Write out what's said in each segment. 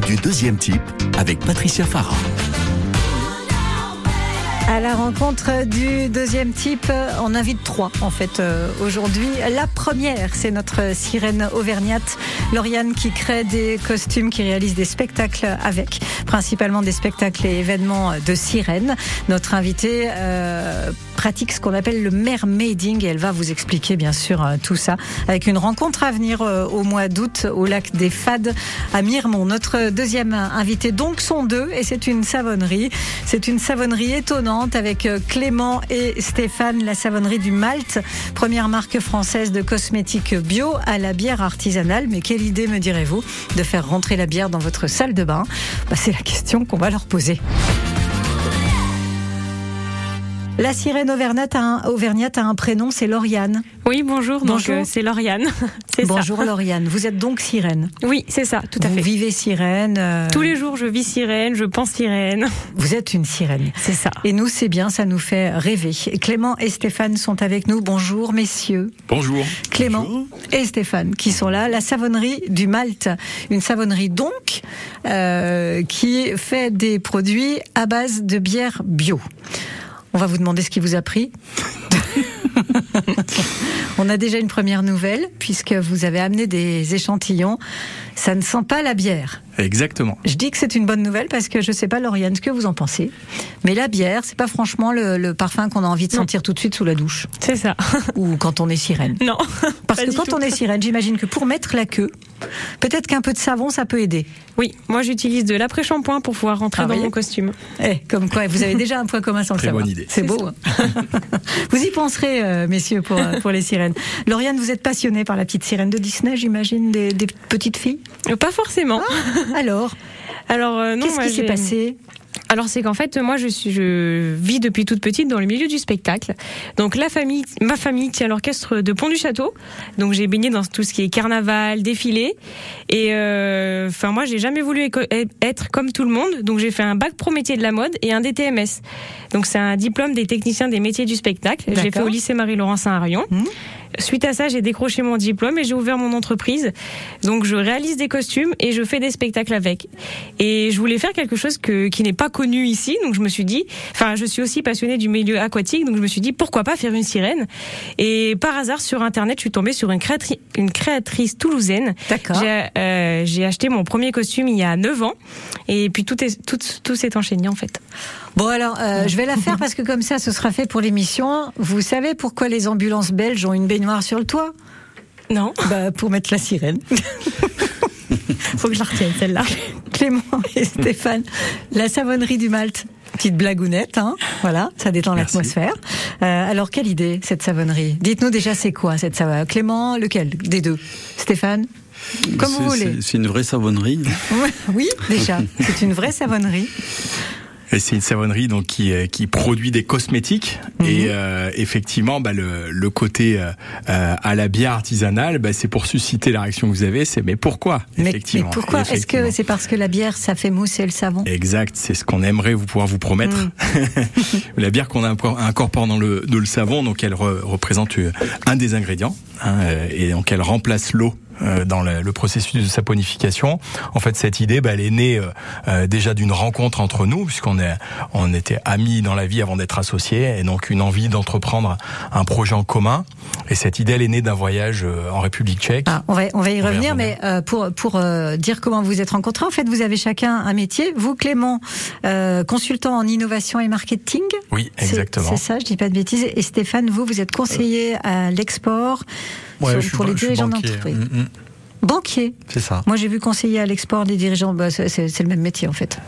du deuxième type avec Patricia Farah. À la rencontre du deuxième type, on invite trois en fait euh, aujourd'hui. La première, c'est notre sirène auvergnate, Lauriane, qui crée des costumes, qui réalise des spectacles avec, principalement des spectacles et événements de sirènes. Notre invitée euh, pratique ce qu'on appelle le mermaiding et elle va vous expliquer bien sûr euh, tout ça avec une rencontre à venir euh, au mois d'août au lac des Fades à Miremont. Notre deuxième invité donc sont deux et c'est une savonnerie. C'est une savonnerie étonnante avec euh, Clément et Stéphane, la savonnerie du Malte, première marque française de cosmétiques bio à la bière artisanale. Mais quelle idée, me direz-vous, de faire rentrer la bière dans votre salle de bain? Bah, C'est la question qu'on va leur poser. La sirène auvergnate a un, auvergnate a un prénom, c'est Lauriane. Oui, bonjour. Bonjour. Donc, euh, c'est Lauriane. bonjour Lauriane. Vous êtes donc sirène. Oui, c'est ça, tout à Vous fait. vivez sirène. euh, Tous les jours, je vis sirène, je pense sirène. Vous êtes une sirène. C'est ça. Et nous, c'est bien, ça nous fait rêver. Clément et Stéphane sont avec nous. Bonjour, messieurs. Bonjour. Clément et Stéphane qui sont là. La savonnerie du Malte, une savonnerie donc euh, qui fait des produits à base de bière bio. On va vous demander ce qui vous a pris. On a déjà une première nouvelle puisque vous avez amené des échantillons. Ça ne sent pas la bière. Exactement. Je dis que c'est une bonne nouvelle parce que je sais pas, Lauriane, ce que vous en pensez. Mais la bière, c'est pas franchement le, le parfum qu'on a envie de Non. sentir tout de suite sous la douche C'est ça. ou quand on est sirène. Non. Parce pas que du quand tout. on est sirène, j'imagine que pour mettre la queue, peut-être qu'un peu de savon, ça peut aider. Oui, moi j'utilise de l'après-shampoing pour pouvoir rentrer Ah, dans mon costume. Eh, comme quoi, vous avez déjà un point commun sans le Très savoir. bonne idée. C'est beau. hein. vous y penserez, euh, messieurs, pour, euh, pour les sirènes. Lauriane, vous êtes passionnée par la petite sirène de Disney, j'imagine, des, des petites filles? Euh, Pas forcément. Alors, Alors euh, non, Ah. qu'est-ce qui s'est passé? Alors c'est qu'en fait moi je suis je vis depuis toute petite dans le milieu du spectacle. Donc la famille ma famille tient l'orchestre de Pont du Château. Donc j'ai baigné dans tout ce qui est carnaval, défilé et euh, enfin moi j'ai jamais voulu éco- être comme tout le monde. Donc j'ai fait un bac pro métier de la mode et un DTMS. Donc c'est un diplôme des techniciens des métiers du spectacle. J'ai fait au lycée Marie-Laurencin à Rion. Mhm. Suite à ça, j'ai décroché mon diplôme et j'ai ouvert mon entreprise. Donc je réalise des costumes et je fais des spectacles avec. Et je voulais faire quelque chose que, qui n'est pas connu ici, donc je me suis dit, enfin je suis aussi passionnée du milieu aquatique, donc je me suis dit pourquoi pas faire une sirène? Et par hasard sur internet, je suis tombée sur une, créatri- une créatrice toulousaine. D'accord. J'ai euh, j'ai acheté mon premier costume il y a 9 ans et puis tout est tout, tout s'est enchaîné en fait. Bon alors, euh, je vais la faire parce que comme ça, ce sera fait pour l'émission. Vous savez pourquoi les ambulances belges ont une baignoire sur le toit? Non, Bah pour mettre la sirène. faut que je la retienne celle-là. Clément et Stéphane, la savonnerie du Malte. Petite blagounette, hein voilà, ça détend l'atmosphère. Euh, alors, quelle idée, cette savonnerie? Dites-nous déjà, c'est quoi cette savonnerie? Clément, lequel des deux? Stéphane? Comme vous C'est- voulez. c'est- C'est une vraie savonnerie. Oui, déjà, c'est une vraie savonnerie. Et c'est une savonnerie donc qui euh, qui produit des cosmétiques Mhm. et euh, effectivement bah, le le côté euh, à la bière artisanale bah, c'est pour susciter la réaction que vous avez c'est mais pourquoi Mais, mais effectivement? pourquoi? Est-ce que c'est parce que la bière, ça fait mousser le savon? Exact, c'est ce qu'on aimerait vous pouvoir vous promettre. Mhm. la bière qu'on inco- incorpore dans le, dans le savon, donc elle re- représente un des ingrédients, hein, et donc elle remplace l'eau. Euh, Dans le, le processus de saponification, en fait, cette idée, bah, elle est née euh, euh, déjà d'une rencontre entre nous, puisqu'on est, on était amis dans la vie avant d'être associés, et donc une envie d'entreprendre un projet en commun. Et cette idée, elle est née d'un voyage euh, en République Tchèque. Ah, on va, on va y On va y revenir, mais euh, pour, pour euh, dire comment vous êtes rencontrés, en fait, vous avez chacun un métier. Vous, Clément, euh, consultant en innovation et marketing. Oui, exactement. C'est ça, je dis pas de bêtises. Et Stéphane, vous, vous êtes conseiller à l'export Ouais, sur- je pour les je dirigeants d'entreprise. Mm, mm. Banquier. C'est ça. Moi, j'ai vu conseiller à l'export des dirigeants. Bah, c'est le même métier, en fait.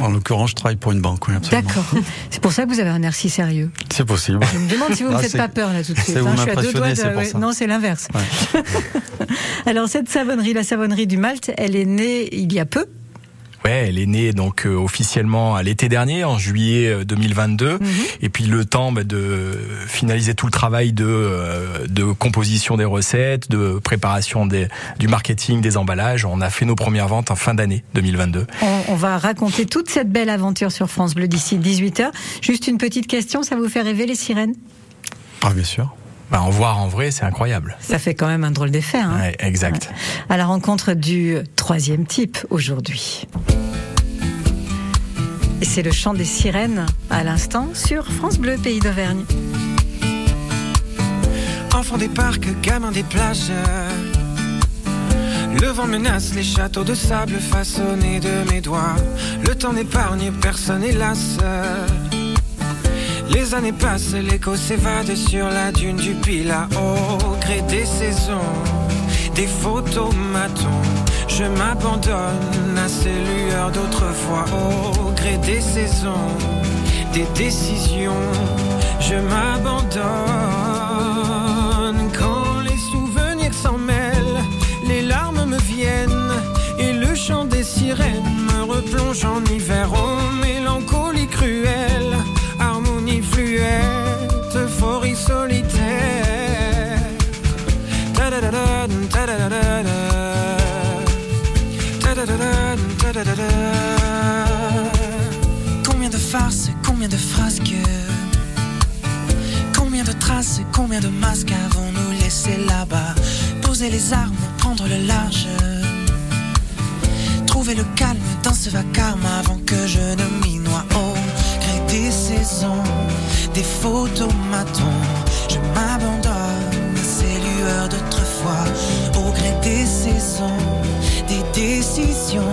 En l'occurrence, je travaille pour une banque, oui, absolument. D'accord. c'est pour ça que vous avez un air si sérieux. C'est possible. Je me demande si vous ne me Ah, faites pas peur là tout de suite. hein. Je suis à deux doigts de- ouais. Non, c'est l'inverse. Ouais. Alors cette savonnerie, la savonnerie du Malte, elle est née il y a peu. Ouais, elle est née donc euh, officiellement à l'été dernier, en juillet euh, 2022. Et puis le temps bah, de finaliser tout le travail de, euh, de composition des recettes, de préparation des, du marketing, des emballages. On a fait nos premières ventes en fin d'année 2022. On, on va raconter toute cette belle aventure sur France Bleu d'ici 18h. Juste une petite question, ça vous fait rêver les sirènes? Ah, bien sûr. Bah, en voir en vrai, c'est incroyable. Ça fait quand même un drôle d'effet. Hein ouais, exact. Ouais. À la rencontre du troisième type aujourd'hui. Et c'est le chant des sirènes à l'instant sur France Bleu, pays d'Auvergne. Enfant des parcs, gamin des plages. Le vent menace les châteaux de sable façonnés de mes doigts. Le temps n'épargne personne, hélas. Les années passent, l'écho s'évade sur la dune du Pila au gré des saisons, des photomatons. Je m'abandonne à ces lueurs d'autrefois au gré des saisons, des décisions. Je m'abandonne quand les souvenirs s'en mêlent, les larmes me viennent et le chant des sirènes me replonge en hiver. Oh, mélancolie cruelle, combien de masques avons-nous laissé là-bas Poser les armes, prendre le large. Trouver le calme dans ce vacarme avant que je ne m'y noie. Au gré des saisons, des photomatons. Je m'abandonne à ces lueurs d'autrefois. Au gré des saisons des décisions,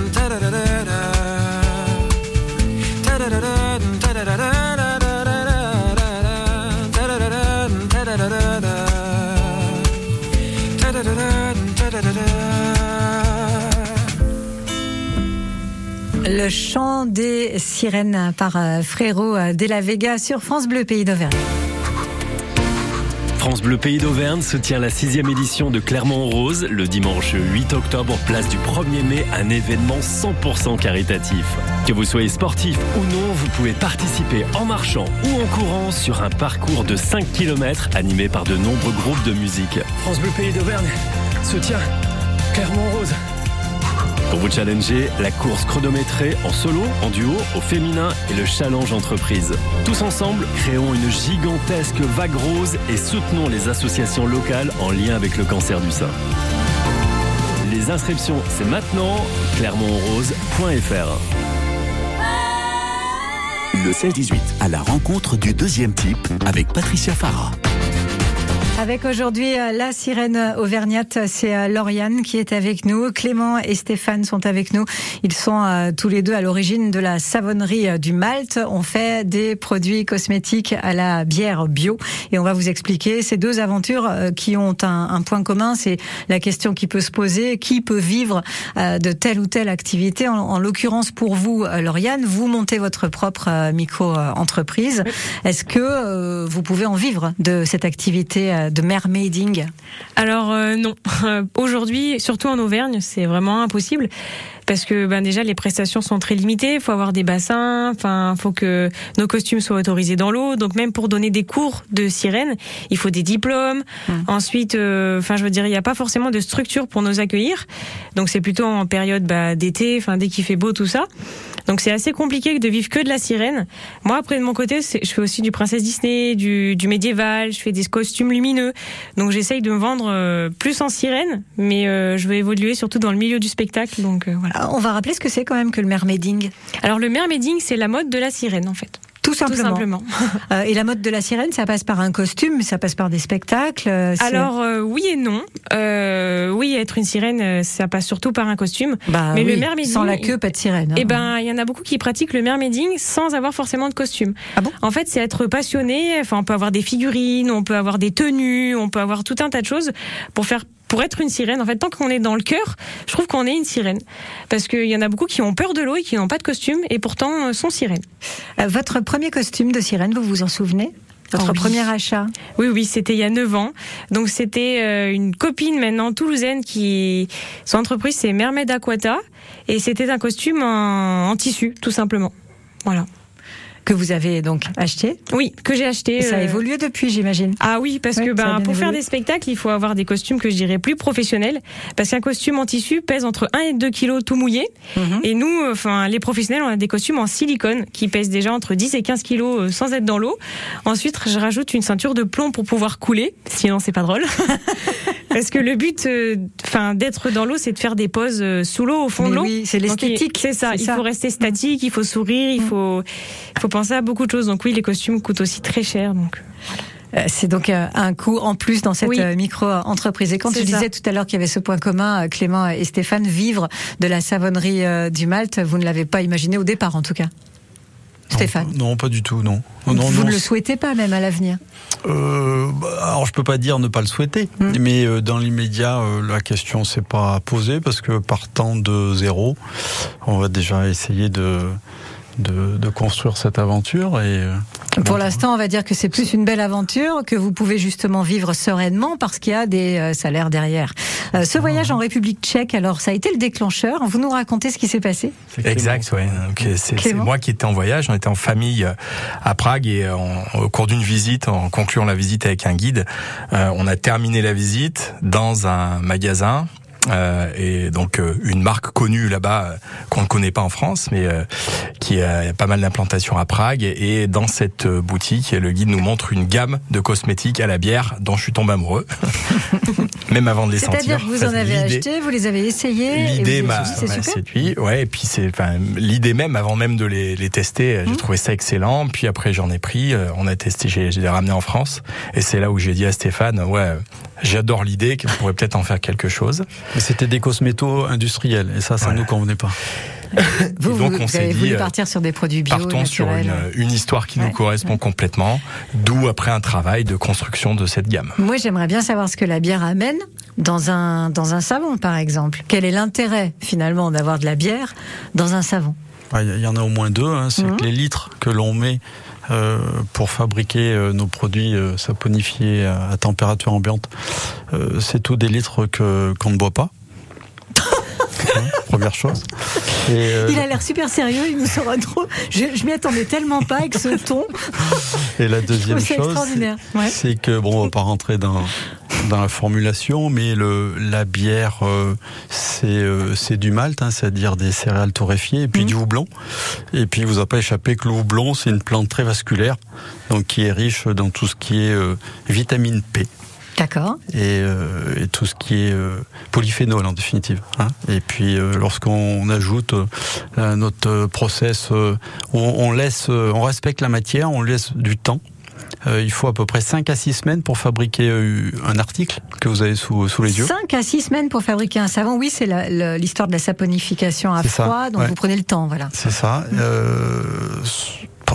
Le chant des sirènes par Frérot de la Vega sur France Bleu Pays d'Auvergne. France Bleu Pays d'Auvergne se tient la sixième édition de Clermont Rose le dimanche 8 octobre, place du 1er mai, un événement 100% caritatif. Que vous soyez sportif ou non, vous pouvez participer en marchant ou en courant sur un parcours de 5 km animé par de nombreux groupes de musique. France Bleu Pays d'Auvergne se tient Clermont Rose. Pour vous challenger, la course chronométrée en solo, en duo, au féminin et le challenge entreprise. Tous ensemble, créons une gigantesque vague rose et soutenons les associations locales en lien avec le cancer du sein. Les inscriptions, c'est maintenant, clermontrose.fr. Le 16-18, à la rencontre du deuxième type avec Patricia Farah. Avec aujourd'hui la sirène auvergnate, c'est Lauriane qui est avec nous. Clément et Stéphane sont avec nous. Ils sont euh, tous les deux à l'origine de la savonnerie du Malte. On fait des produits cosmétiques à la bière bio et on va vous expliquer ces deux aventures euh, qui ont un, un point commun. C'est la question qui peut se poser qui peut vivre euh, de telle ou telle activité? En, en l'occurrence pour vous, Lauriane, vous montez votre propre micro-entreprise. Est-ce que vous pouvez en vivre de cette activité de mermaiding Alors euh, non. Aujourd'hui, surtout en Auvergne, c'est vraiment impossible parce que ben déjà les prestations sont très limitées. Il faut avoir des bassins, enfin faut que nos costumes soient autorisés dans l'eau. Donc même pour donner des cours de sirène, il faut des diplômes. Hum. Ensuite, enfin euh, je veux dire, il n'y a pas forcément de structure pour nous accueillir. Donc c'est plutôt en période bah, d'été, enfin dès qu'il fait beau tout ça. Donc c'est assez compliqué de vivre que de la sirène. Moi, après de mon côté, je fais aussi du princesse Disney, du, du médiéval, je fais des costumes lumineux. Donc j'essaye de me vendre euh, plus en sirène, mais euh, je veux évoluer surtout dans le milieu du spectacle. Donc euh, voilà. Ah, On va rappeler ce que c'est quand même que le mermaiding. Alors le mermaiding, c'est la mode de la sirène en fait. Tout simplement. Tout simplement. Euh, et la mode de la sirène, ça passe par un costume, ça passe par des spectacles. euh, Alors euh, oui et non. Euh, oui, être une sirène, euh, ça passe surtout par un costume. Bah mais le mermaiding, sans la queue, pas de sirène. hein. Eh ben, il y en a beaucoup qui pratiquent le mermaiding sans avoir forcément de costume. Ah bon? En fait, c'est être passionné. Enfin, on peut avoir des figurines, on peut avoir des tenues, on peut avoir tout un tas de choses pour faire pour être une sirène. En fait, tant qu'on est dans le cœur, je trouve qu'on est une sirène. Parce qu'il y en a beaucoup qui ont peur de l'eau et qui n'ont pas de costume et pourtant euh, sont sirènes. Euh, Votre premier costume de sirène, vous vous en souvenez? Votre Oh oui. premier achat? Oui, oui, c'était il y a 9 ans. Donc c'était euh, une copine maintenant toulousaine qui son entreprise c'est Mermaid Aquata et c'était un costume en, en tissu tout simplement. Voilà. Que vous avez donc acheté. Oui, que j'ai acheté. Et ça a euh, évolué depuis, j'imagine. Ah oui, parce Oui, que ben, pour faire des spectacles, il faut avoir des costumes que je dirais plus professionnels. Parce qu'un costume en tissu pèse entre 1 et 2 kilos tout mouillé. Mhm. Et nous, euh, enfin, les professionnels, on a des costumes en silicone qui pèsent déjà entre 10 et 15 kilos euh, sans être dans l'eau. Ensuite, je rajoute une ceinture de plomb pour pouvoir couler. Sinon, c'est pas drôle. Parce que le but, euh, enfin, d'être dans l'eau, c'est de faire des poses euh, sous l'eau, au fond Mais de l'eau. oui, c'est l'esthétique. C'est ça. Il ça. faut rester statique, il faut sourire, il Mm. faut, il faut penser à beaucoup de choses. Donc oui, les costumes coûtent aussi très cher. Donc. Euh, C'est donc un coût en plus dans cette Oui. micro-entreprise. Et quand ça. disais tout à l'heure qu'il y avait ce point commun, Clément et Stéphane, vivre de la savonnerie du Malte, vous ne l'avez pas imaginé au départ en tout cas. Stéphane. Non, non, pas du tout, non. Vous non, ne le souhaitez pas même à l'avenir. Euh, bah, alors je peux pas dire ne pas le souhaiter, Mm. mais euh, dans l'immédiat, euh, la question s'est pas posée parce que partant de zéro, on va déjà essayer de de, de construire cette aventure et Pour l'instant, on va dire que c'est plus une belle aventure, que vous pouvez justement vivre sereinement parce qu'il y a des euh, salaires derrière. Euh, ce voyage en République tchèque, alors ça a été le déclencheur. Vous nous racontez ce qui s'est passé? Exact. Donc, euh, c'est moi qui étais en voyage. On était en famille à Prague et au cours d'une visite, en concluant la visite avec un guide, euh, on a terminé la visite dans un magasin. Euh, et donc euh, une marque connue là-bas euh, qu'on ne connaît pas en France, mais euh, qui a pas mal d'implantations à Prague. Et dans cette boutique, le guide nous montre une gamme de cosmétiques à la bière dont je suis tombé amoureux, même avant de les sentir. C'est-à-dire que vous en avez acheté, vous les avez essayés. L'idée m'a séduit, ouais. Et puis c'est, enfin, l'idée même avant même de les, les tester, j'ai Mhm. trouvé ça excellent. Puis après j'en ai pris, on a testé, j'ai, les ramené en France. Et c'est là où j'ai dit à Stéphane, ouais, j'adore l'idée, qu'on pourrait peut-être en faire quelque chose. mais c'était des cosmétos industriels et ça, ça Voilà. nous convenait pas. Vous, donc, vous, on s'est avez dit, voulu euh, partir sur des produits bio, Partons sur naturels. une, une histoire qui Ouais, nous correspond complètement. D'où après un travail de construction de cette gamme. Moi, j'aimerais bien savoir ce que la bière amène dans un, dans un savon, par exemple. Quel est l'intérêt, finalement, d'avoir de la bière dans un savon? Il y en a au moins deux. hein. C'est Mhm. que les litres que l'on met euh, pour fabriquer euh, nos produits euh, saponifiés à, température ambiante, euh, c'est tout des litres que qu'on ne boit pas. Première chose. Et, euh, Il a l'air super sérieux, il nous sera trop. Je, je m'y attendais tellement pas avec ce ton. et la deuxième chose. Ouais. c'est que bon, on va pas rentrer dans dans la formulation, mais le la bière, euh, c'est euh, c'est du malt, hein, c'est-à-dire des céréales torréfiées, et puis Mhm. du houblon. Et puis, il vous a pas échappé que le houblon, c'est une plante très vasculaire, donc qui est riche dans tout ce qui est vitamine P D'accord. et, euh, et tout ce qui est euh, polyphénol en définitive. hein. Et puis euh, lorsqu'on ajoute à notre process, on, on laisse, on respecte la matière, on laisse du temps. Il faut à peu près 5 à 6 semaines pour fabriquer un article que vous avez sous, sous les yeux. 5 à 6 semaines pour fabriquer un savon. Oui, c'est l'histoire de la saponification à ça, froid, donc ouais. vous prenez le temps, voilà. C'est ça.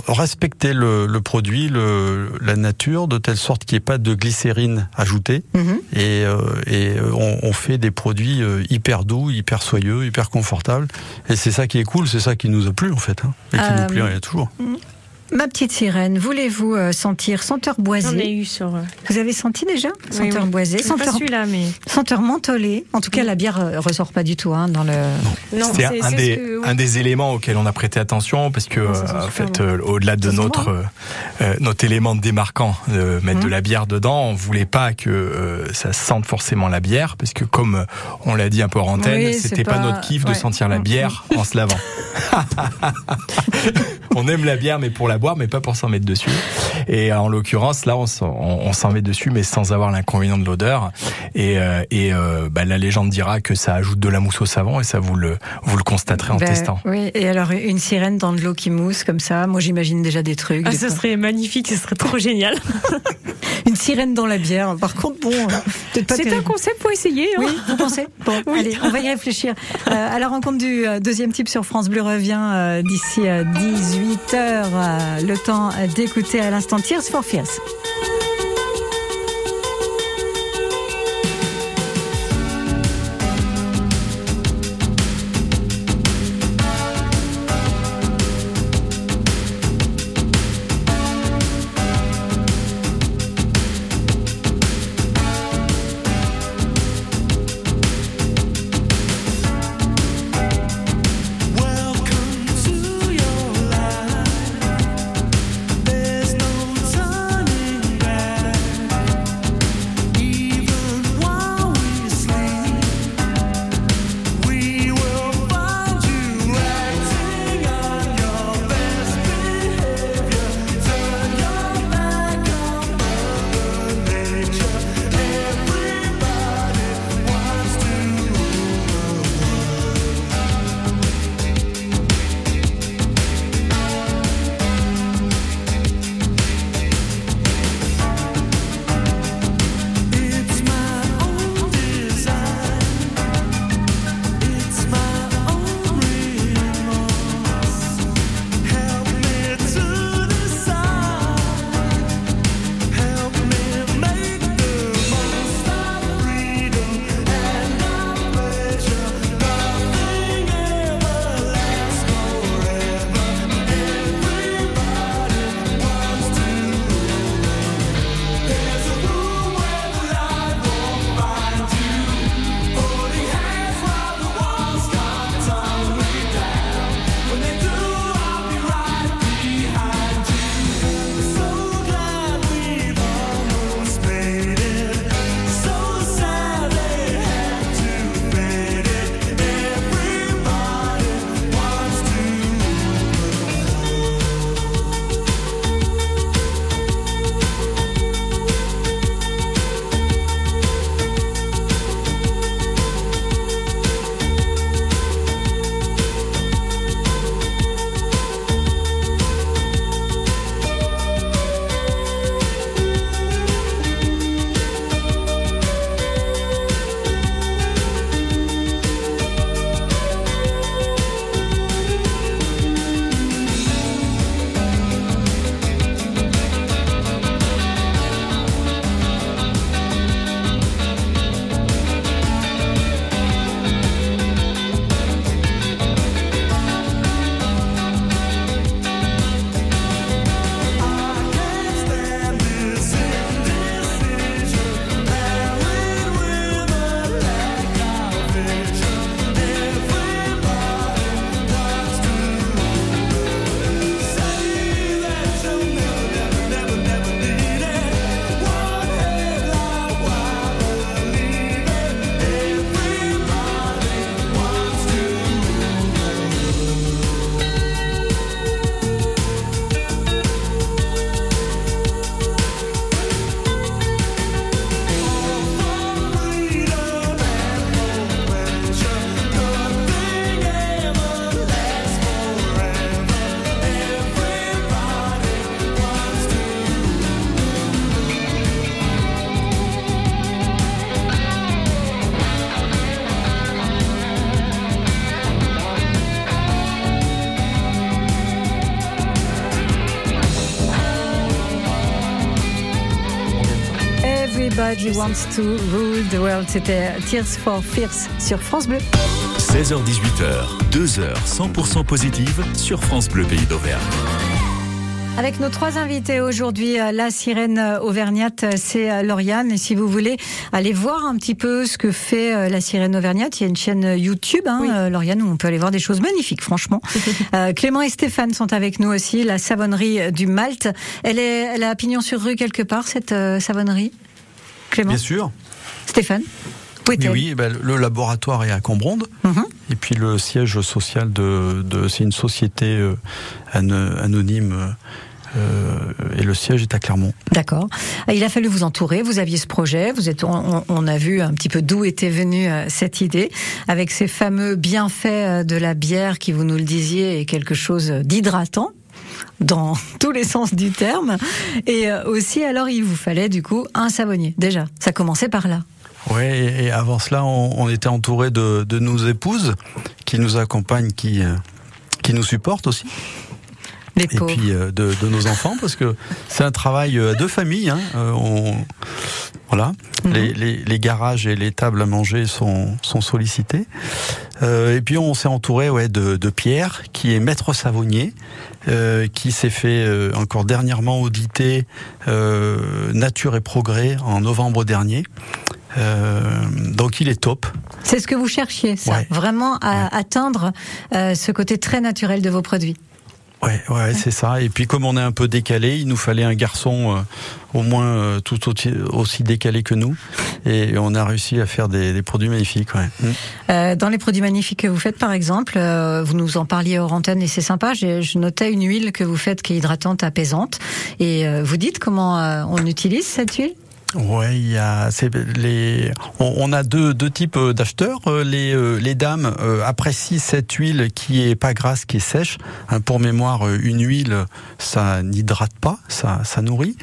Respecter le, le produit, le, la nature, de telle sorte qu'il n'y ait pas de glycérine ajoutée. Mhm. Et, euh, et euh, on, on fait des produits euh, hyper doux, hyper soyeux, hyper confortables. Et c'est ça qui est cool, c'est ça qui nous a plu en fait. hein, et qui Euh, nous plaît toujours. Ma petite sirène, voulez-vous euh, sentir senteur J'en ai boisée eu sur. euh, Vous avez senti déjà Senteur oui. boisée, C'est pas senteur, celui-là, mais. senteur mentholée. En tout cas, la bière euh, ressort pas du tout hein, dans le. Non, C'est c'est un, des, ce que- oui. un des éléments auxquels on a prêté attention parce que, euh, en fait, bon. euh, au-delà de notre euh, notre élément démarquant de mettre Mhm. de la bière dedans, on voulait pas que euh, ça sente forcément la bière parce que comme on l'a dit un peu en antenne, c'était pas... pas- notre kiff de sentir la Mhm. bière en se lavant. on aime la bière mais pour la boire mais pas pour s'en mettre dessus. Et euh, en l'occurrence là on s'en on- on s'en met dessus mais sans avoir l'inconvénient de l'odeur. Et, euh, et euh, bah, la légende dira que ça ajoute de la mousse au savon et ça vous le vous le constaterez en Ben, testant. Oui, et alors une sirène dans de l'eau qui mousse comme ça, moi j'imagine déjà des trucs. Ah, des ce fois. serait magnifique, ce serait trop génial. Une sirène dans la bière. Par contre, bon, peut-être pas C'est un concept pour essayer. hein. Oui, vous pensez? Bon, allez, on va y réfléchir. Euh, à la rencontre du deuxième type sur France Bleu revient euh, d'ici 18h. Le temps d'écouter à l'instant Tears for Fears. Everybody wants to rule the world. C'était Tears for Fears sur France Bleu. 16h-18h, 2 heures 100% positives sur France Bleu Pays d'Auvergne. Avec nos trois invités aujourd'hui, euh, la sirène euh, auvergnate, euh, c'est Lauriane. Et si vous voulez aller voir un petit peu ce que fait la sirène auvergnate, il y a une chaîne YouTube, hein, Lauriane, où on peut aller voir des choses magnifiques, franchement. Clément et Stéphane sont avec nous aussi, la savonnerie du Malte. Elle est, elle a pignon sur rue quelque part, cette savonnerie? Clément Bien sûr. Stéphane oui, oui ben, le laboratoire est à Combronde. Mhm. Et puis le siège social de, de c'est une société anonyme euh, et le siège est à Clermont. D'accord. Il a fallu vous entourer. Vous aviez ce projet. Vous êtes, on, a vu un petit peu d'où était venue euh, cette idée, avec ces fameux bienfaits euh, de la bière qui, vous nous le disiez, est quelque chose d'hydratant dans tous les sens du terme. Et aussi, alors, il vous fallait du coup un savonnier. Déjà, ça commençait par là. Oui, et avant cela, on, était entouré de, de, nos épouses qui nous accompagnent, qui, qui nous supportent aussi et puis euh, de, de, nos enfants, parce que c'est un travail euh, de famille. Hein. Euh, on, voilà, mhm. les, les, les, garages et les tables à manger sont, sont sollicités. Euh, et puis on s'est entouré ouais, de, de, Pierre, qui est maître savonnier, euh, qui s'est fait encore dernièrement auditer Nature et Progrès en novembre dernier. Euh, donc il est top. C'est ce que vous cherchiez, ça, vraiment à atteindre ce côté très naturel de vos produits. Ouais, ouais, c'est ça. Et puis comme on est un peu décalé, il nous fallait un garçon euh, au moins euh, tout aussi, décalé que nous, et on a réussi à faire des, produits magnifiques. Ouais. Mm. Euh, dans les produits magnifiques que vous faites, par exemple, vous nous en parliez hors antenne et c'est sympa. Je notais une huile que vous faites qui est hydratante, apaisante, et vous dites comment on utilise cette huile? Ouais, il y a les on, a deux, deux types euh, d'acheteurs. Euh, les, euh, les dames apprécient cette huile qui est pas grasse, qui est sèche. Hein, pour mémoire, une huile, ça n'hydrate pas, ça, ça nourrit.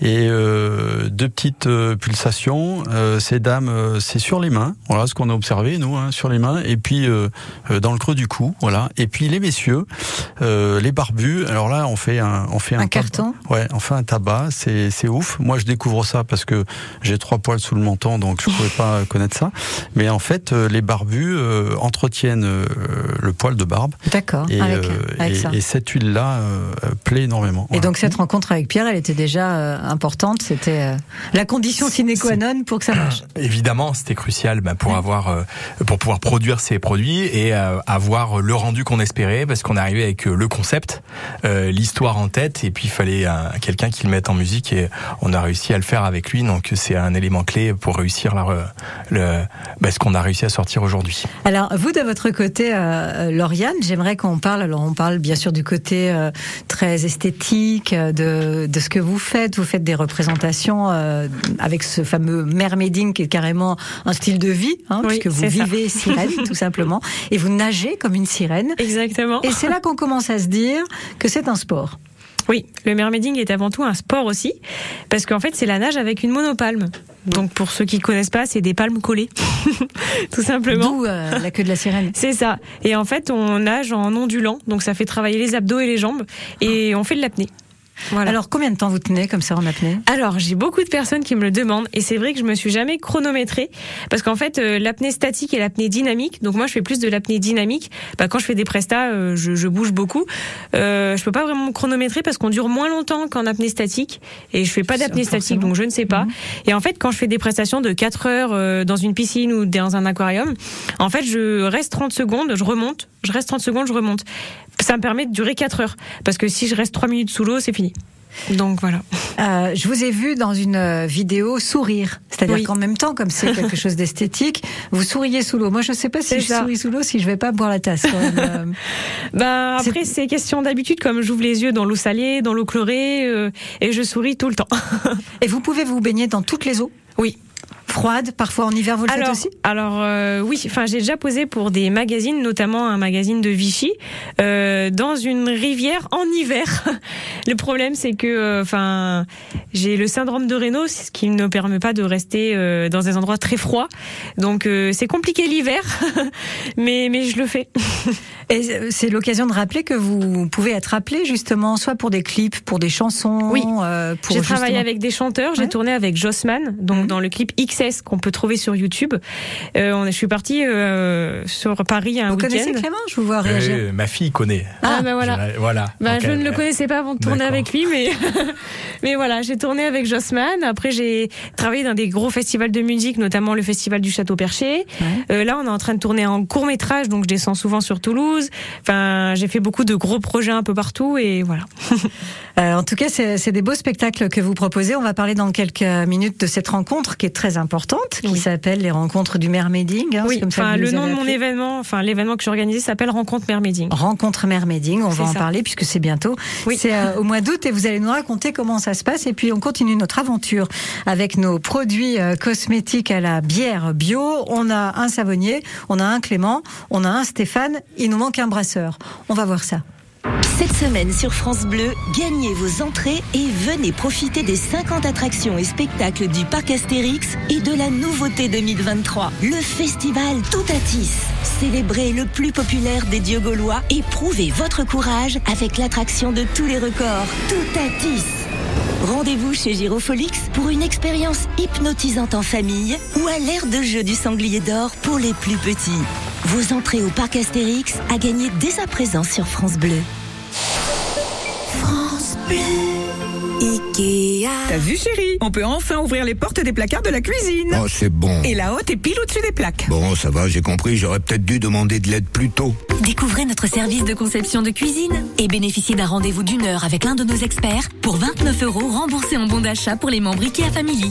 Et euh, deux petites pulsations. ces dames, c'est sur les mains. Voilà ce qu'on a observé nous, hein, sur les mains. Et puis dans le creux du cou, voilà. Et puis les messieurs, les barbus. Alors là, on fait un, on fait un, un carton. Ouais, on fait un tabac. C'est, c'est ouf. Moi, je découvre ça parce que j'ai trois poils sous le menton, donc je pouvais pas connaître ça. Mais en fait, euh, les barbus euh, entretiennent euh, le poil de barbe. D'accord. Et, et, cette huile-là plaît énormément. Et donc cette rencontre avec Pierre, elle était déjà importante. C'était la condition sine qua non pour que ça marche. Évidemment, c'était crucial bah, pour avoir, pour pouvoir produire ces produits et avoir le rendu qu'on espérait, parce qu'on est arrivé avec le concept, l'histoire en tête, et puis il fallait quelqu'un qui le mette en musique, et on a réussi à le faire avec lui donc c'est un élément clé pour réussir la, le, bah, ce qu'on a réussi à sortir aujourd'hui. Alors vous de votre côté, euh, Lauriane, j'aimerais qu'on parle. Alors on parle bien sûr du côté euh, très esthétique euh, de, de ce que vous faites. Vous faites des représentations euh, avec ce fameux mermaiding qui est carrément un style de vie, hein, puisque vous vivez sirène tout simplement et vous nagez comme une sirène. Exactement. Et c'est là qu'on commence à se dire que c'est un sport. Oui, le mermaiding est avant tout un sport aussi, parce qu'en fait c'est la nage avec une monopalme. Donc pour ceux qui connaissent pas, c'est des palmes collées, tout simplement. D'où euh, la queue de la sirène. c'est ça. Et en fait on nage en ondulant, donc ça fait travailler les abdos et les jambes, et on fait de l'apnée. Alors, combien de temps vous tenez comme ça en apnée? Alors, j'ai beaucoup de personnes qui me le demandent et c'est vrai que je me suis jamais chronométrée parce qu'en fait, euh, l'apnée statique et l'apnée dynamique. Donc moi, je fais plus de l'apnée dynamique. Bah, quand je fais des prestats, euh, je, je, bouge beaucoup. Euh, je peux pas vraiment me chronométrer parce qu'on dure moins longtemps qu'en apnée statique et je fais pas d'apnée statique, donc je ne sais pas. Mhm. Et en fait, quand je fais des prestations de 4 heures euh, dans une piscine ou dans un aquarium, en fait, je reste 30 secondes, je remonte, je reste 30 secondes, je remonte ça me permet de durer 4 heures. Parce que si je reste 3 minutes sous l'eau, c'est fini. Donc voilà. Euh, je vous ai vu dans une euh, vidéo sourire, c'est-à-dire qu'en même temps, comme c'est quelque chose d'esthétique, vous souriez sous l'eau. Moi, je ne sais pas si je souris sous l'eau, si je vais pas boire la tasse. Euh. ben après, c'est question d'habitude. Comme j'ouvre les yeux dans l'eau salée, dans l'eau chlorée, et je souris tout le temps. et vous pouvez vous baigner dans toutes les eaux? Oui froide, parfois en hiver, vous le alors, faites aussi Alors euh, oui, enfin j'ai déjà posé pour des magazines, notamment un magazine de Vichy, euh, dans une rivière en hiver. le problème c'est que, euh, enfin, j'ai le syndrome de Raynaud, ce qui ne permet pas de rester euh, dans des endroits très froids. Donc c'est compliqué l'hiver, mais mais je le fais. Et c'est l'occasion de rappeler que vous pouvez être appelé justement soit pour des clips, pour des chansons. Oui. euh, J'ai travaillé avec des chanteurs, j'ai Ouais. tourné avec Jossman, donc Mhm. dans le clip XS qu'on peut trouver sur YouTube. Euh, on, je suis partie euh, sur Paris un Vous connaissez week-end. Clément? Je vous vois réagir. Euh, ma fille connaît. Ah, bah voilà. Je- voilà. Bah, je ne le connaissais pas avant de tourner avec lui, mais mais voilà, j'ai tourné avec Jossman. Après, j'ai travaillé dans des gros festivals de musique, notamment le festival du Château Perché. Ouais. Euh, là, on est en train de tourner en court métrage, donc je descends souvent sur Toulouse. Enfin, j'ai fait beaucoup de gros projets un peu partout, et voilà. Euh, en tout cas, c'est des beaux spectacles que vous proposez. On va parler dans quelques minutes de cette rencontre qui est très importante, qui Oui. s'appelle les rencontres du Mermaiding. hein, oui, comme ça le nom de mon événement, enfin l'événement que j'ai organisé s'appelle Rencontre Mermaiding. Rencontre Mermaiding, on va en parler puisque c'est bientôt. Oui. C'est euh, au mois d'août et vous allez nous raconter comment ça se passe. Et puis on continue notre aventure avec nos produits euh, cosmétiques à la bière bio. On a un savonnier, on a un Clément, on a un Stéphane, il nous manque un brasseur. On va voir ça. Cette semaine sur France Bleu, gagnez vos entrées et venez profiter des 50 attractions et spectacles du parc Astérix et de la nouveauté 2023, le festival Toutatis. Célébrez le plus populaire des dieux gaulois et prouvez votre courage avec l'attraction de tous les records, Toutatis. Rendez-vous chez Girofolix pour une expérience hypnotisante en famille ou à l'ère de jeu du sanglier d'or pour les plus petits. Vos entrées au parc Astérix à gagner dès à présent sur France Bleu. France Bleu. Ikea. T'as vu chérie? On peut enfin ouvrir les portes des placards de la cuisine. Oh, c'est bon. Et la haute est pile au-dessus des plaques. Bon, ça va, j'ai compris, j'aurais peut-être dû demander de l'aide plus tôt. Découvrez notre service de conception de cuisine et bénéficiez d'un rendez-vous d'une heure avec l'un de nos experts pour 29 euros remboursés en bon d'achat pour les membres IKEA Family.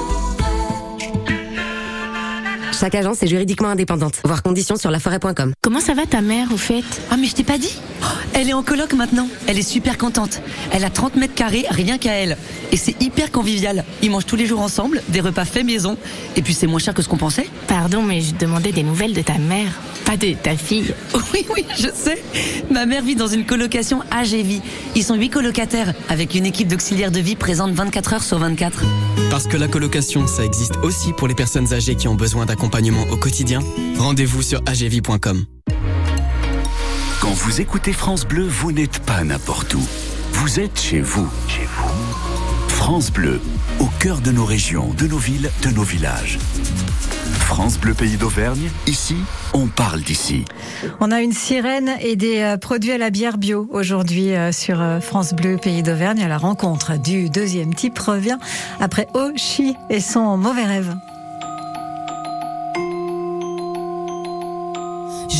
Chaque agence est juridiquement indépendante. Voir conditions sur laforêt.com. Comment ça va ta mère au fait? Ah mais je t'ai pas dit Oh, Elle est en coloc maintenant. Elle est super contente. Elle a 30 mètres carrés rien qu'à elle. Et c'est hyper convivial. Ils mangent tous les jours ensemble, des repas faits maison. Et puis c'est moins cher que ce qu'on pensait. Pardon, mais je demandais des nouvelles de ta mère, pas de ta fille. Oui, oui, je sais. Ma mère vit dans une colocation AGV. Ils sont huit colocataires, avec une équipe d'auxiliaires de vie présente 24 heures sur 24. Parce que la colocation, ça existe aussi pour les personnes âgées qui ont besoin d'accompagnement au quotidien. Rendez-vous sur agv.com. Quand vous écoutez France Bleu, vous n'êtes pas n'importe où. Vous êtes chez vous. Chez vous. France Bleu, au cœur de nos régions, de nos villes, de nos villages. France Bleu Pays d'Auvergne, ici, on parle d'ici. On a une sirène et des euh, produits à la bière bio aujourd'hui euh, sur euh, France Bleu Pays d'Auvergne. À la rencontre du deuxième type revient après Oshi et son mauvais rêve.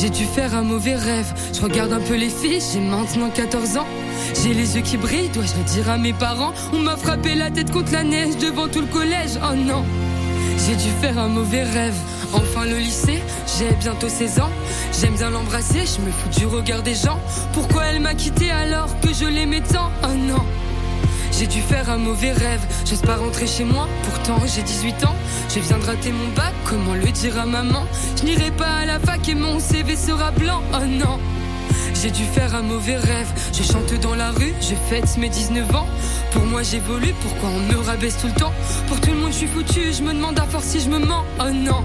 J'ai dû faire un mauvais rêve. Je regarde un peu les filles. J'ai maintenant 14 ans. J'ai les yeux qui brillent, dois-je le dire à mes parents? On m'a frappé la tête contre la neige devant tout le collège, oh non. J'ai dû faire un mauvais rêve. Enfin le lycée, j'ai bientôt 16 ans. J'aime bien l'embrasser, je me fous du regard des gens. Pourquoi elle m'a quitté alors que je l'aimais tant, oh non j'ai dû faire un mauvais rêve, j'ose pas rentrer chez moi, pourtant j'ai 18 ans, je viens de rater mon bac, comment le dire à maman? Je n'irai pas à la fac et mon CV sera blanc, oh non. J'ai dû faire un mauvais rêve. Je chante dans la rue, je fête mes 19 ans. Pour moi j'évolue, pourquoi on me rabaisse tout le temps? Pour tout le monde je suis foutu, je me demande à force si je me mens. Oh non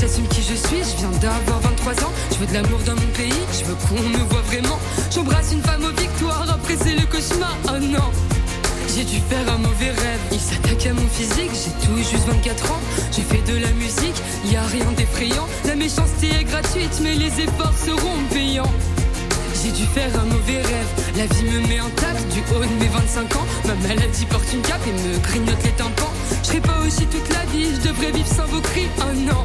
J'assume qui je suis, je viens d'avoir 23 ans. Je veux de l'amour dans mon pays, je veux qu'on me voit vraiment. J'embrasse une femme aux victoires, après c'est le cauchemar. Oh non! J'ai dû faire un mauvais rêve. Il s'attaque à mon physique, j'ai tout juste 24 ans. J'ai fait de la musique, y a rien d'effrayant. La méchanceté est gratuite, mais les efforts seront payants. J'ai dû faire un mauvais rêve. La vie me met en tape du haut de mes 25 ans. Ma maladie porte une cape et me grignote les tympans. Je serai pas aussi toute la vie, je devrais vivre sans vos cris. Oh non!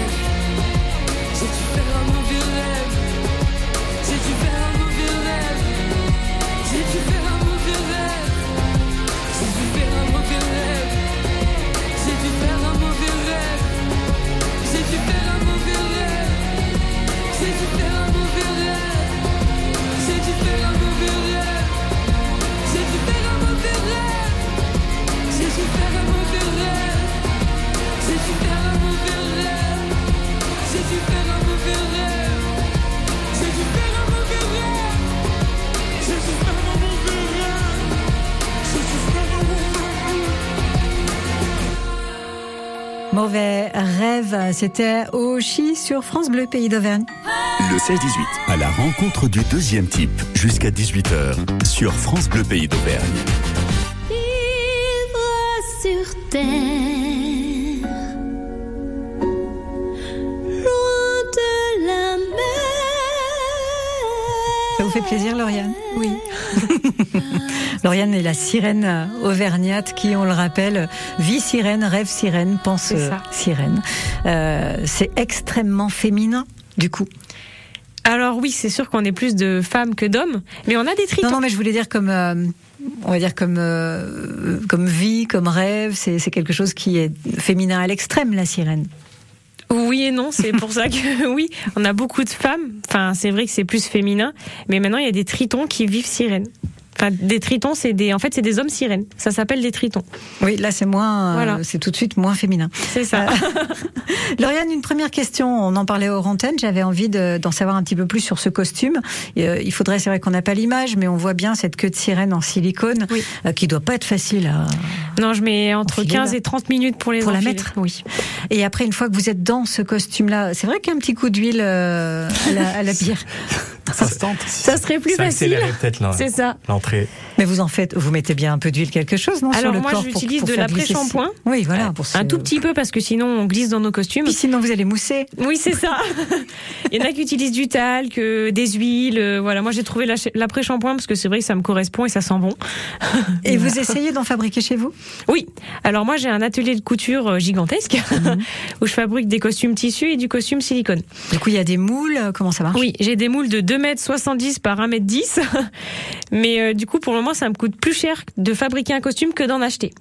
C'était au Chi sur France Bleu, pays d'Auvergne. Le 16-18, à la rencontre du deuxième type, jusqu'à 18h, sur France Bleu Pays d'Auvergne. Vivre sur terre, fait plaisir, Lauriane Oui. Lauriane est la sirène auvergnate qui, on le rappelle, vit sirène, rêve sirène, pense sirène. Euh, c'est extrêmement féminin, du coup. Alors oui, c'est sûr qu'on est plus de femmes que d'hommes, mais on a des tritons. Non, non, mais je voulais dire comme, euh, on va dire comme, euh, comme vie, comme rêve. C'est quelque chose qui est féminin à l'extrême, la sirène. Oui et non, c'est pour ça que oui, on a beaucoup de femmes. Enfin, c'est vrai que c'est plus féminin, mais maintenant il y a des tritons qui vivent sirènes. Enfin, des tritons, c'est des, en fait, c'est des hommes sirènes. Ça s'appelle des tritons. Oui, là c'est moins, euh, Voilà. c'est tout de suite moins féminin. C'est ça. Lauriane, une première question. On en parlait au antenne. J'avais envie de- d'en savoir un petit peu plus sur ce costume. Euh, il faudrait, c'est vrai qu'on n'a pas l'image, mais on voit bien cette queue de sirène en silicone euh, qui doit pas être facile à. Non, je mets entre Enfiler, 15 là. et 30 minutes pour les Pour la mettre Oui. Et après, une fois que vous êtes dans ce costume-là, c'est vrai qu'un petit coup d'huile euh, à, à la bière. Ça se tente. Ça serait plus Ça facile. peut-être C'est ça. l'entrée. Mais vous en faites, vous mettez bien un peu d'huile quelque chose, non Alors moi, j'utilise de l'après-shampoing. Oui, voilà. Pour Un se- tout petit peu parce que sinon on glisse dans nos costumes. Puis sinon vous allez mousser. Oui, c'est ça. Il y en a qui utilisent du talc, euh, des huiles. euh, Voilà, moi j'ai trouvé la- l'après-shampoing parce que c'est vrai que ça me correspond et ça sent bon. Et vous essayez d'en fabriquer chez vous? Oui. Alors moi j'ai un atelier de couture euh, gigantesque Mhm. où je fabrique des costumes tissus et du costume silicone. Du coup, il y a des moules. Comment ça marche? Oui, j'ai des moules de 2m70 par 1m10. Mais euh, du coup, pour le moment, ça me coûte plus cher de fabriquer un costume que d'en acheter.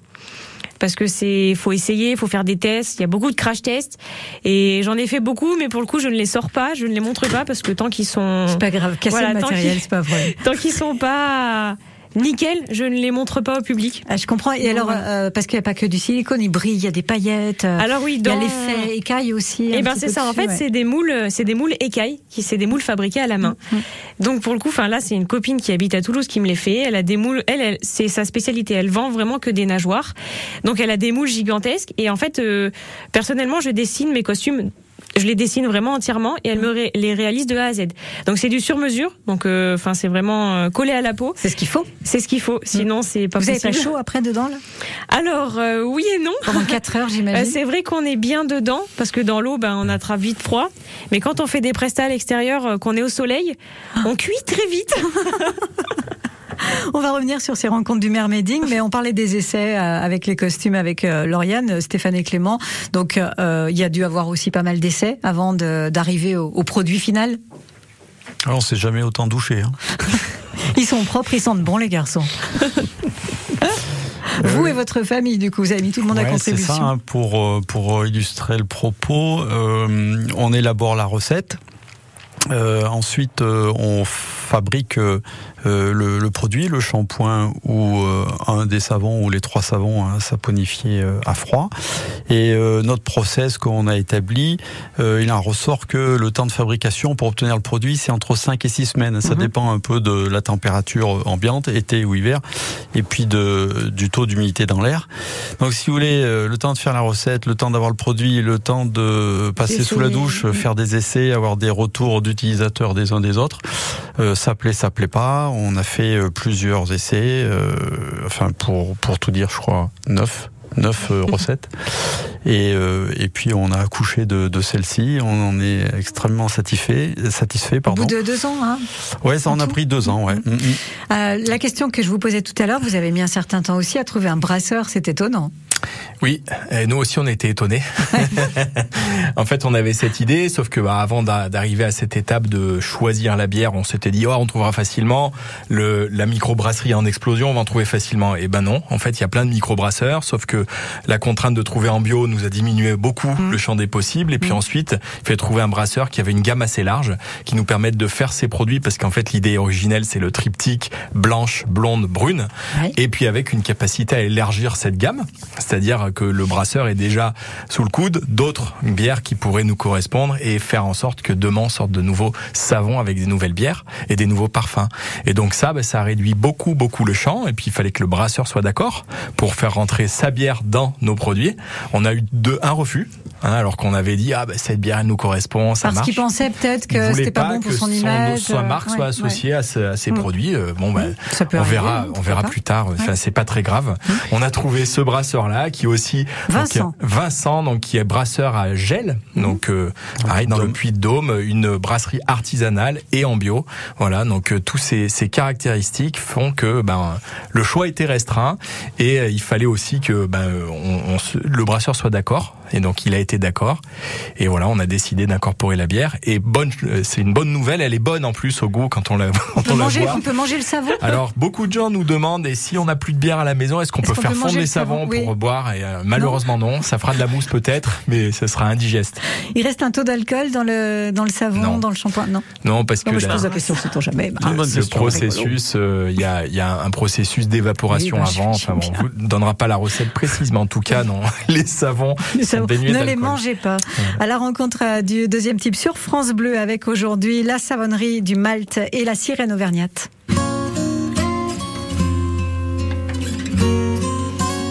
Parce que c'est, faut essayer, faut faire des tests. Il y a beaucoup de crash tests et j'en ai fait beaucoup, mais pour le coup, je ne les sors pas, je ne les montre pas parce que tant qu'ils sont, C'est pas grave. Casser Voilà, le matériel, c'est pas vrai. tant qu'ils sont pas nickel, je ne les montre pas au public. Ah, je comprends. Et alors, euh, parce qu'il n'y a pas que du silicone, il brille, il y a des paillettes. euh, Alors oui, il y a dans- l'effet écaille aussi. Eh ben c'est ça. En fait, ouais. c'est des moules, c'est des moules écailles, qui c'est des moules fabriqués à la main. Donc pour le coup, enfin là, c'est une copine qui habite à Toulouse qui me les fait. Elle a des moules. Elle, elle c'est sa spécialité. Elle vend vraiment que des nageoires. Donc elle a des moules gigantesques. Et en fait, euh, personnellement, je dessine mes costumes. Je les dessine vraiment entièrement et elle me ré- les réalise de A à Z. Donc c'est du sur mesure. Donc euh, enfin c'est vraiment euh, collé à la peau. C'est ce qu'il faut. C'est ce qu'il faut. Sinon c'est pas Vous avez possible. pas chaud après dedans là? Alors euh, oui et non. Pendant 4 heures, Euh, j'imagine. c'est vrai qu'on est bien dedans parce que dans l'eau, ben, on attrape vite froid. Mais quand on fait des prestats à l'extérieur, euh, qu'on est au soleil, on cuit très vite. On va revenir sur ces rencontres du mermaiding, mais on parlait des essais euh, avec les costumes avec euh, Lauriane, Stéphane et Clément. Donc euh, il y a dû avoir aussi pas mal d'essais avant d'arriver au, au produit final. Alors, on s'est jamais autant douché. Hein. Ils sont propres, ils sentent bon les garçons. Vous et votre famille, du coup, vous avez mis tout le monde à Ouais, c'est contribution. ça, hein, pour, pour illustrer le propos, euh, on élabore la recette. Euh, ensuite, euh, on fabrique le, le produit, le shampoing ou euh, un des savons ou les trois savons hein, saponifiés euh, à froid. Et euh, notre process qu'on a établi, euh, il en ressort que le temps de fabrication pour obtenir le produit, c'est entre 5 et 6 semaines. Ça dépend un peu de la température ambiante, été ou hiver, et puis de, du taux d'humidité dans l'air. Donc si vous voulez, euh, le temps de faire la recette, le temps d'avoir le produit, le temps de passer sous la douche, euh, faire des essais, avoir des retours d'utilisateurs des uns des autres, euh, ça plaît, ça plaît pas. On a fait euh, plusieurs essais, euh, enfin pour, pour tout dire, je crois, neuf euh, recettes. Et, euh, et puis on a accouché de, de celle-ci. On en est extrêmement satisfait satisfait Au bout de deux ans, hein. ouais ça en a pris deux ans ouais. Mm, mm. Euh, la question que je vous posais tout à l'heure, vous avez mis un certain temps aussi à trouver un brasseur, c'est étonnant. Oui, et nous aussi on était étonnés. en fait, on avait cette idée, sauf que bah, avant d'a- d'arriver à cette étape de choisir la bière, on s'était dit oh, on trouvera facilement le la microbrasserie en explosion, on va en trouver facilement. Et ben non, en fait, il y a plein de microbrasseurs, sauf que la contrainte de trouver en bio nous a diminué beaucoup le champ des possibles. Et puis ensuite, il fallait trouver un brasseur qui avait une gamme assez large, qui nous permette de faire ces produits, parce qu'en fait, l'idée originelle, c'est le triptyque blanche, blonde, brune, et puis avec une capacité à élargir cette gamme, c'est-à-dire que le brasseur est déjà sous le coude d'autres bières qui pourraient nous correspondre et faire en sorte que demain sortent de nouveaux savons avec des nouvelles bières et des nouveaux parfums. Et donc ça, ben, ça réduit beaucoup, beaucoup le champ. Et puis il fallait que le brasseur soit d'accord pour faire rentrer sa bière dans nos produits. On a eu deux, un refus, hein, alors qu'on avait dit ah ben, cette bière elle nous correspond, ça Parce marche. qu'il pensait peut-être que c'était pas, bon pour que son image. Euh, marque soit ouais, associée à, ce- à ces Mm. produits. Euh, Bon, ben, Ça peut on arriver, verra, on verra pas. plus tard. Enfin, c'est pas très grave. On a trouvé ce brasseur là qui aussi Vincent. donc, Vincent, donc qui est brasseur à gel, donc euh, pareil dans le Puy de Dôme, une brasserie artisanale et en bio. Voilà, donc euh, tous ces, ces caractéristiques font que ben le choix était restreint et euh, il fallait aussi que ben on, on se- le brasseur soit d'accord. Et donc il a été d'accord. Et voilà, on a décidé d'incorporer la bière. Et bonne, euh, c'est une bonne nouvelle. Elle est bonne en plus au goût quand on la, On quand peut, on la manger, boit. on peut manger le savon Alors, beaucoup de gens nous demandent, et si on n'a plus de bière à la maison, est-ce qu'on peut faire peut fondre les le savon savons Oui. pour boire Et euh, malheureusement non. Ça fera de la mousse peut-être, mais ce sera indigeste. Il reste un taux d'alcool dans le, dans le savon, Non. dans le shampoing? Non. Non, parce Non, que je la- pose la question, sait-on jamais. Bah, le, c'est le processus, euh, il y, a, il y a un processus d'évaporation Oui, bah, avant. Enfin, bon, on vous donnera pas la recette précise, mais en tout cas, non, les savons Les sont savons. dénués Ne les mangez pas. À la rencontre euh, du deuxième type sur France Bleu avec aujourd'hui la savonnerie du Malte et la sirène auvergnate.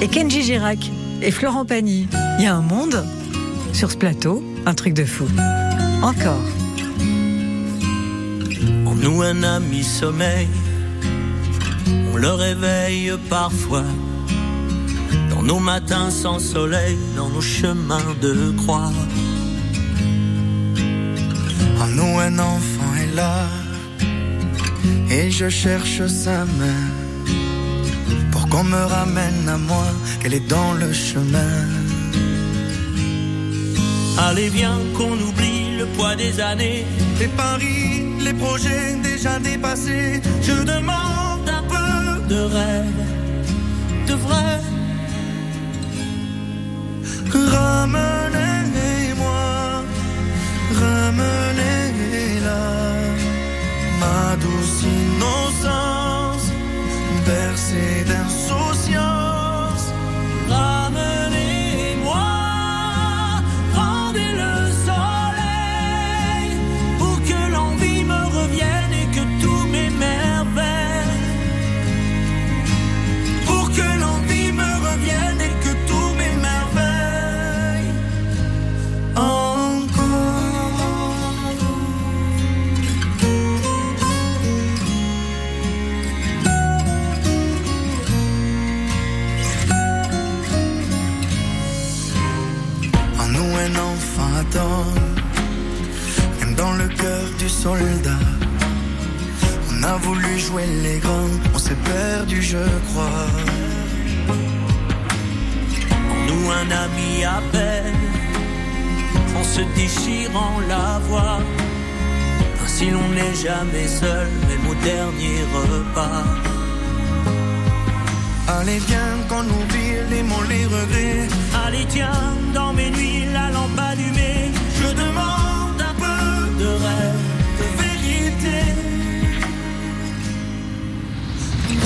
Et Kenji Girac et Florent Pagny. Il y a un monde sur ce plateau, un truc de fou. Encore. En nous un ami sommeil, on le réveille parfois. Dans nos matins sans soleil, dans nos chemins de croix. En nous un enfant est là et je cherche sa main qu'on me ramène à moi qu'elle est dans le chemin. Allez viens qu'on oublie le poids des années, Les paris, les projets déjà dépassés, je demande un peu de rêve, de vrai. Ramenez-moi, ramenez-la, ma douce attend, même dans le cœur du soldat. On On a voulu jouer les grands, on s'est perdu, je crois. En nous, un ami appelle, en se déchirant la voix. Ainsi, l'on n'est jamais seul, même au dernier repas. Allez, viens qu'on oublie les mots, les regrets. Allez, tiens, dans mes nuits, la lampe allumée. Je demande un peu de rêve,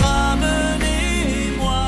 Ramenez-moi,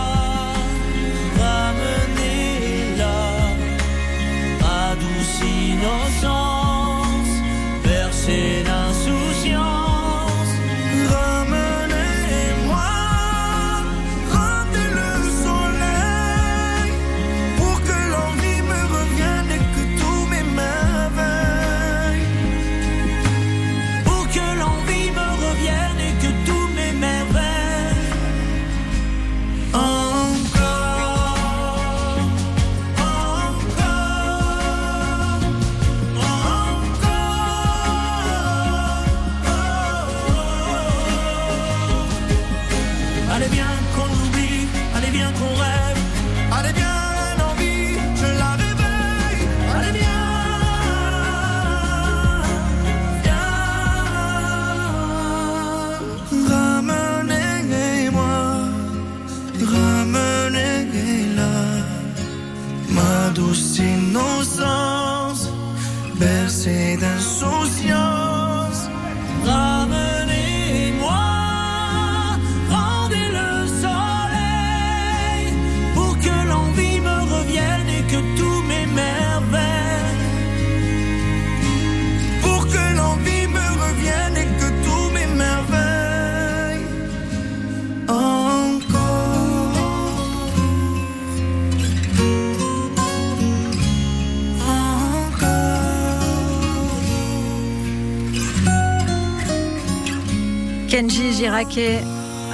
Kenji Girac et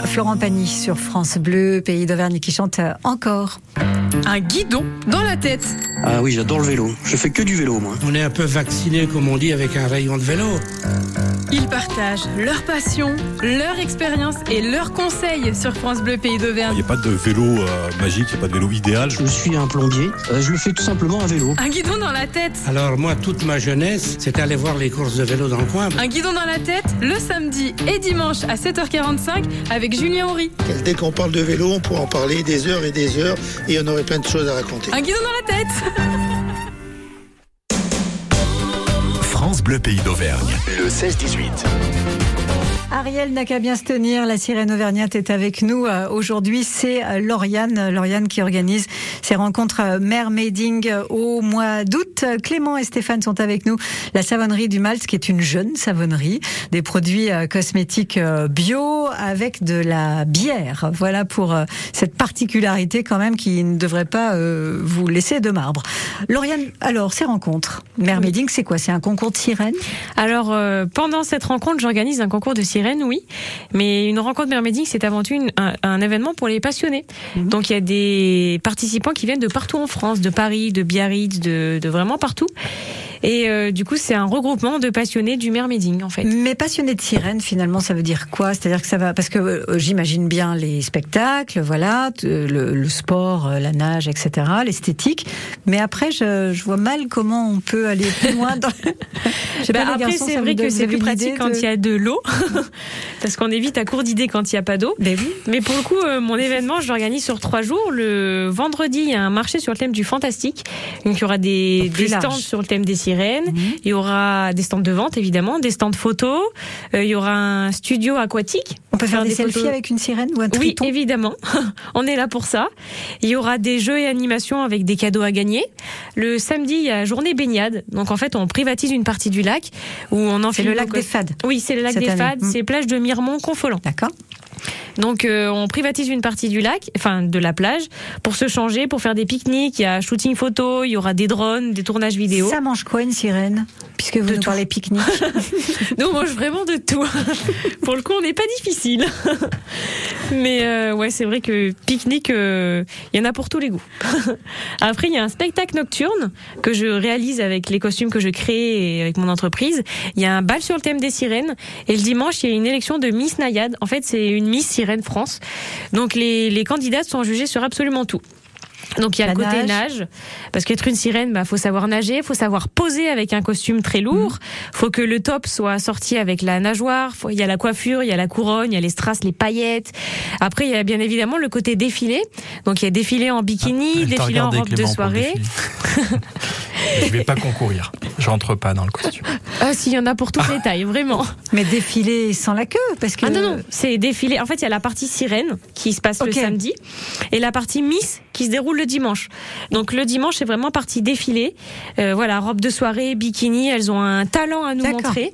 Florent Pagny sur France Bleu, pays d'Auvergne qui chante encore. Un guidon dans la tête. Ah oui, j'adore le vélo. Je fais que du vélo, moi. On est un peu vacciné, comme on dit, avec un rayon de vélo. Ils partagent leur passion, leur expérience et leurs conseils sur France Bleu Pays Il d'Auvergne. n'y a pas de vélo euh, magique, il n'y a pas de vélo idéal. Je suis un plombier. Euh, je le fais tout simplement à vélo. Un guidon dans la tête. Alors moi, toute ma jeunesse, c'était aller voir les courses de vélo dans le coin. Un guidon dans la tête le samedi et dimanche à 7h45 avec Julien Horry. Dès qu'on parle de vélo, on pourrait en parler des heures et des heures et on aurait plein de choses à raconter. Un guidon dans la tête. France Bleu Pays d'Auvergne, le 16-18. Ariel n'a qu'à bien se tenir. La sirène auvergnate est avec nous. Euh, Aujourd'hui, c'est euh, Lauriane. Lauriane qui organise ces rencontres euh, mermaiding euh, au mois d'août. Euh, Clément et Stéphane sont avec nous. La savonnerie du Malt, qui est une jeune savonnerie. Des produits euh, cosmétiques euh, bio avec de la bière. Voilà pour euh, cette particularité quand même qui ne devrait pas euh, vous laisser de marbre. Lauriane, alors, ces rencontres. Mermaiding, c'est quoi? C'est un concours de sirène Alors, euh, pendant cette rencontre, j'organise un concours de sirènes, oui. Mais une rencontre mermaiding, c'est avant tout une- un, un événement pour les passionnés. Donc, il y a des participants qui viennent de partout en France, de Paris, de Biarritz, de, de vraiment partout. Et euh, du coup, c'est un regroupement de passionnés du mermaiding, en fait. Mais passionné de sirène, finalement, ça veut dire quoi? C'est-à-dire que ça va parce que euh, j'imagine bien les spectacles, voilà, euh, le, le sport, la nage, etc., l'esthétique. Mais après, je, je vois mal comment on peut aller plus loin. Dans... Bah, pas, après, c'est vrai que c'est plus pratique quand il y a de l'eau, parce qu'on est vite à court d'idées quand il n'y a pas d'eau. Ben Mais pour le coup, euh, mon événement, je l'organise sur trois jours. Le vendredi, il y a un marché sur le thème du fantastique. Donc, il y aura des, plus des stands sur le thème des sirènes. Il y aura des stands de vente, évidemment, des stands photos. Euh, il y aura un studio aquatique. On peut faire des, photos. selfies avec une sirène ou un Oui, triton évidemment. On est là pour ça. Il y aura des jeux et animations avec des cadeaux à gagner. Le samedi, il y a journée baignade. Donc en fait, on privatise une partie du lac où on en C'est fait le lac des Fades. Oui, c'est le lac cette des année. Fades. Mm. C'est plage de Miremont, Confolent. D'accord. Donc euh, on privatise une partie du lac, enfin de la plage, pour se changer, pour faire des pique-niques. Il y a shooting photo, il y aura des drones, des tournages vidéo. Ça mange quoi une sirène Puisque vous De nous tout. parlez pique-nique. Nous on mange vraiment de tout. pour le coup, on n'est pas difficile. Mais euh, ouais, c'est vrai que pique-nique, euh, il y en a pour tous les goûts. Après, il y a un spectacle nocturne que je réalise avec les costumes que je crée et avec mon entreprise. Il y a un bal sur le thème des sirènes. Et le dimanche, il y a une élection de Miss Nayade. En fait, c'est une Miss Sirène France. Donc les, les candidats sont jugés sur absolument tout. Donc il y a La le côté nage. nage, parce qu'être une sirène, bah faut savoir nager, faut savoir poser avec un costume très lourd, faut que le top soit sorti avec la nageoire, il y a la coiffure, il y a la couronne, il y a les strass, les paillettes. Après il y a bien évidemment le côté défilé, donc il y a défilé en bikini, t'a défilé en robe de soirée. défilé. Je vais pas concourir. Je rentre pas dans le costume. Ah s'il y en a pour toutes les tailles, vraiment. Mais défiler sans la queue, parce que. Ah non, non, c'est défilé. En fait, il y a la partie sirène qui se passe le samedi et la partie Miss qui se déroule le dimanche. Donc le dimanche, c'est vraiment partie défilé. Euh, voilà, robe de soirée, bikini, elles ont un talent à nous montrer.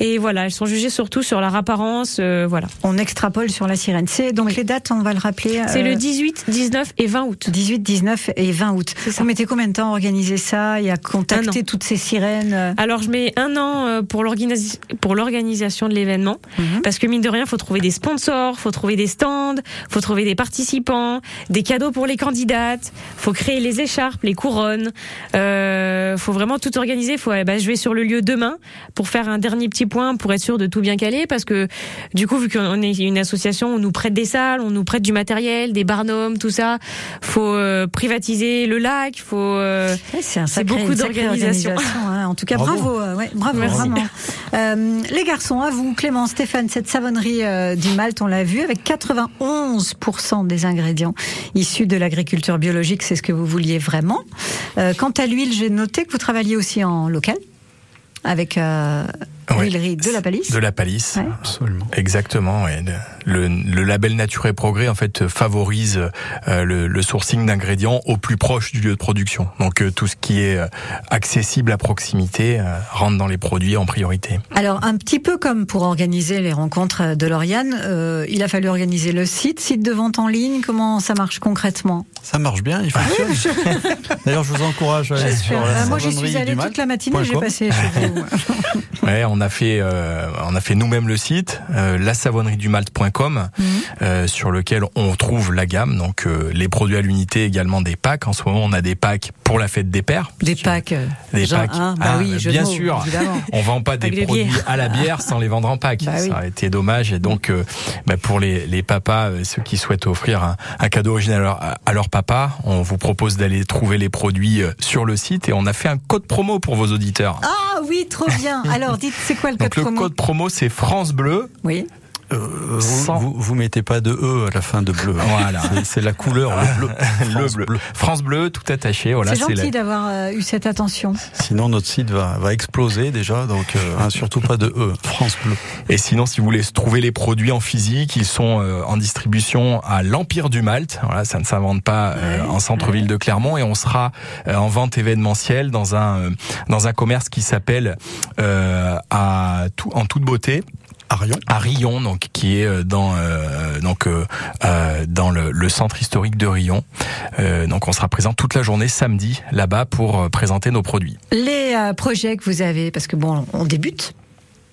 Et voilà, elles sont jugées surtout sur leur apparence. euh, voilà. On extrapole sur la sirène. C'est donc les dates, on va le rappeler. C'est euh, le 18, 19 et 20 août. 18, 19 et 20 août. Vous mettez combien de temps à organiser ça à contacter toutes ces sirènes euh, Alors je mets un an euh, pour l'organisa- pour l'organisation de l'événement. Mhm. parce que mine de rien faut trouver des sponsors, faut trouver des stands, faut trouver des participants, des cadeaux pour les candidates, faut créer les écharpes, les couronnes, euh, faut vraiment tout organiser. Faut ben, je vais sur le lieu demain pour faire un dernier petit point pour être sûr de tout bien caler. Parce que du coup vu qu'on est une association, on nous prête des salles, on nous prête du matériel, des barnums, tout ça, faut euh, privatiser le lac, faut euh, c'est un c'est sacré- beaucoup d'organisation. organisation, hein. En tout cas, bravo. Bravo. euh, ouais, bravo, Merci. vraiment. Euh, les garçons, à vous, Clément, Stéphane, cette savonnerie euh, du Malte, on l'a vu, avec 91% des ingrédients issus de l'agriculture biologique, c'est ce que vous vouliez vraiment. Euh, quant à l'huile, j'ai noté que vous travailliez aussi en local, avec l'huilerie de la Palisse. De la palisse, absolument. Exactement. ouais. Le, le label Nature et Progrès en fait favorise euh, le, le sourcing d'ingrédients au plus proche du lieu de production. Donc euh, tout ce qui est euh, accessible à proximité euh, rentre dans les produits en priorité. Alors, un petit peu comme pour organiser les rencontres de Lauriane, euh, il a fallu organiser le site, site de vente en ligne. Comment ça marche concrètement? Ça marche bien, il fonctionne. D'ailleurs, je vous encourage à aller sur la Moi, j'y suis allée toute la matinée, j'ai passé chez vous. Ouais, on a fait, euh, on a fait nous-mêmes le site, euh, lasavonneriedumalte.com, Mhm. euh, sur lequel on trouve la gamme, donc les produits à l'unité, également des packs. En ce moment, on a des packs pour la fête des pères. Des packs. Des genre, packs. bah Ah, oui, bien sûr. évidemment. On vend pas des produits bières. à la bière sans les vendre en pack. Bah oui. Ça aurait été dommage. Et donc, bah, pour les, les papas, ceux qui souhaitent offrir un, un cadeau original à leur, à leur papa, on vous propose d'aller trouver les produits sur le site et on a fait un code promo pour vos auditeurs. Ah oui, trop bien. Alors, dites, c'est quoi le code Donc le promo code promo c'est France Bleu. Oui. Euh, vous, vous, vous mettez pas de E à la fin de bleu. Voilà. C'est- la couleur, le bleu. le France bleu. France Bleu, tout attaché. Voilà, c'est gentil la- d'avoir euh, eu cette attention. Sinon, notre site va, va exploser déjà, donc euh, hein, surtout pas de E. France Bleu. Et sinon, si vous voulez trouver les produits en physique, ils sont euh, en distribution à l'Empire du Malte. Voilà, ça ne s'invente pas euh, en centre-ville de Clermont. Et on sera euh, en vente événementielle dans un euh, dans un commerce qui s'appelle euh, à tout, en toute beauté. À Rion. À Rion, donc qui est euh, dans euh, donc euh, euh, dans le, le centre historique de Rion. Euh, donc on sera présent toute la journée samedi là-bas pour présenter nos produits. Les euh, projets que vous avez, parce que bon, on débute.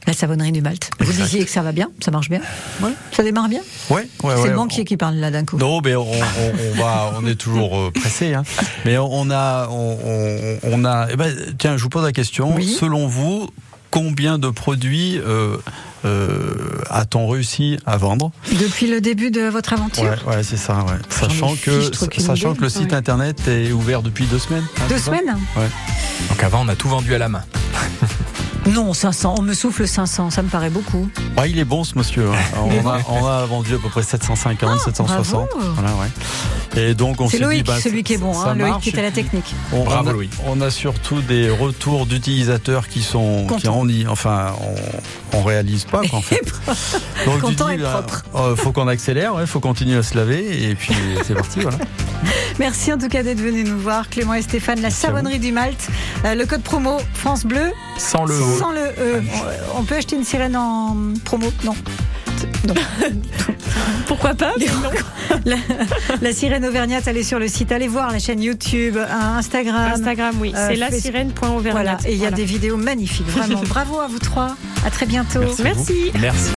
La savonnerie du Malte. Vous Exact. disiez que ça va bien, ça marche bien. Ouais, ça démarre bien. Ouais, ouais, c'est ouais, le banquier qui parle là d'un coup. Non, mais on, on, on va, on est toujours pressé. Hein. Mais on a, on, a. eh ben, tiens, je vous pose la question. Selon vous, combien de produits euh, euh, a-t-on réussi à vendre Depuis le début de votre aventure Ouais, ouais, c'est ça. Ouais. Sachant que, sachant idée. que le site Ouais. internet est ouvert depuis deux semaines. hein, Deux semaines Ouais. Donc avant, on a tout vendu à la main. Non, 500. On me souffle 500, ça me paraît beaucoup. Ah, il est bon ce monsieur. Il est On a, on a vendu à peu près 750, 760. Ah, bravo. Voilà, ouais. Et donc on C'est Loïc, dit, bah, celui qui est bon, hein, Loïc qui était à la technique. On, Bravo, on a, Louis. on a surtout des retours d'utilisateurs qui sont qui en y, enfin on, on réalise pas quoi, en fait. Donc Content dis, et bah, propre. euh, faut qu'on accélère, ouais, faut continuer à se laver et puis c'est parti voilà. Merci en tout cas d'être venu nous voir, Clément et Stéphane, la savonnerie du Malte. Euh, le code promo France Bleu. Sans le E. Sans le E. On- peut acheter une sirène en promo Non. Pourquoi pas mais non. la, la sirène auvergnate, allez sur le site, allez voir la chaîne YouTube, euh, Instagram. Instagram, oui, euh, c'est la Facebook. sirène.auvergnat. Voilà, et il y a des vidéos magnifiques, vraiment. Bravo à vous trois. À très bientôt. Merci. Merci.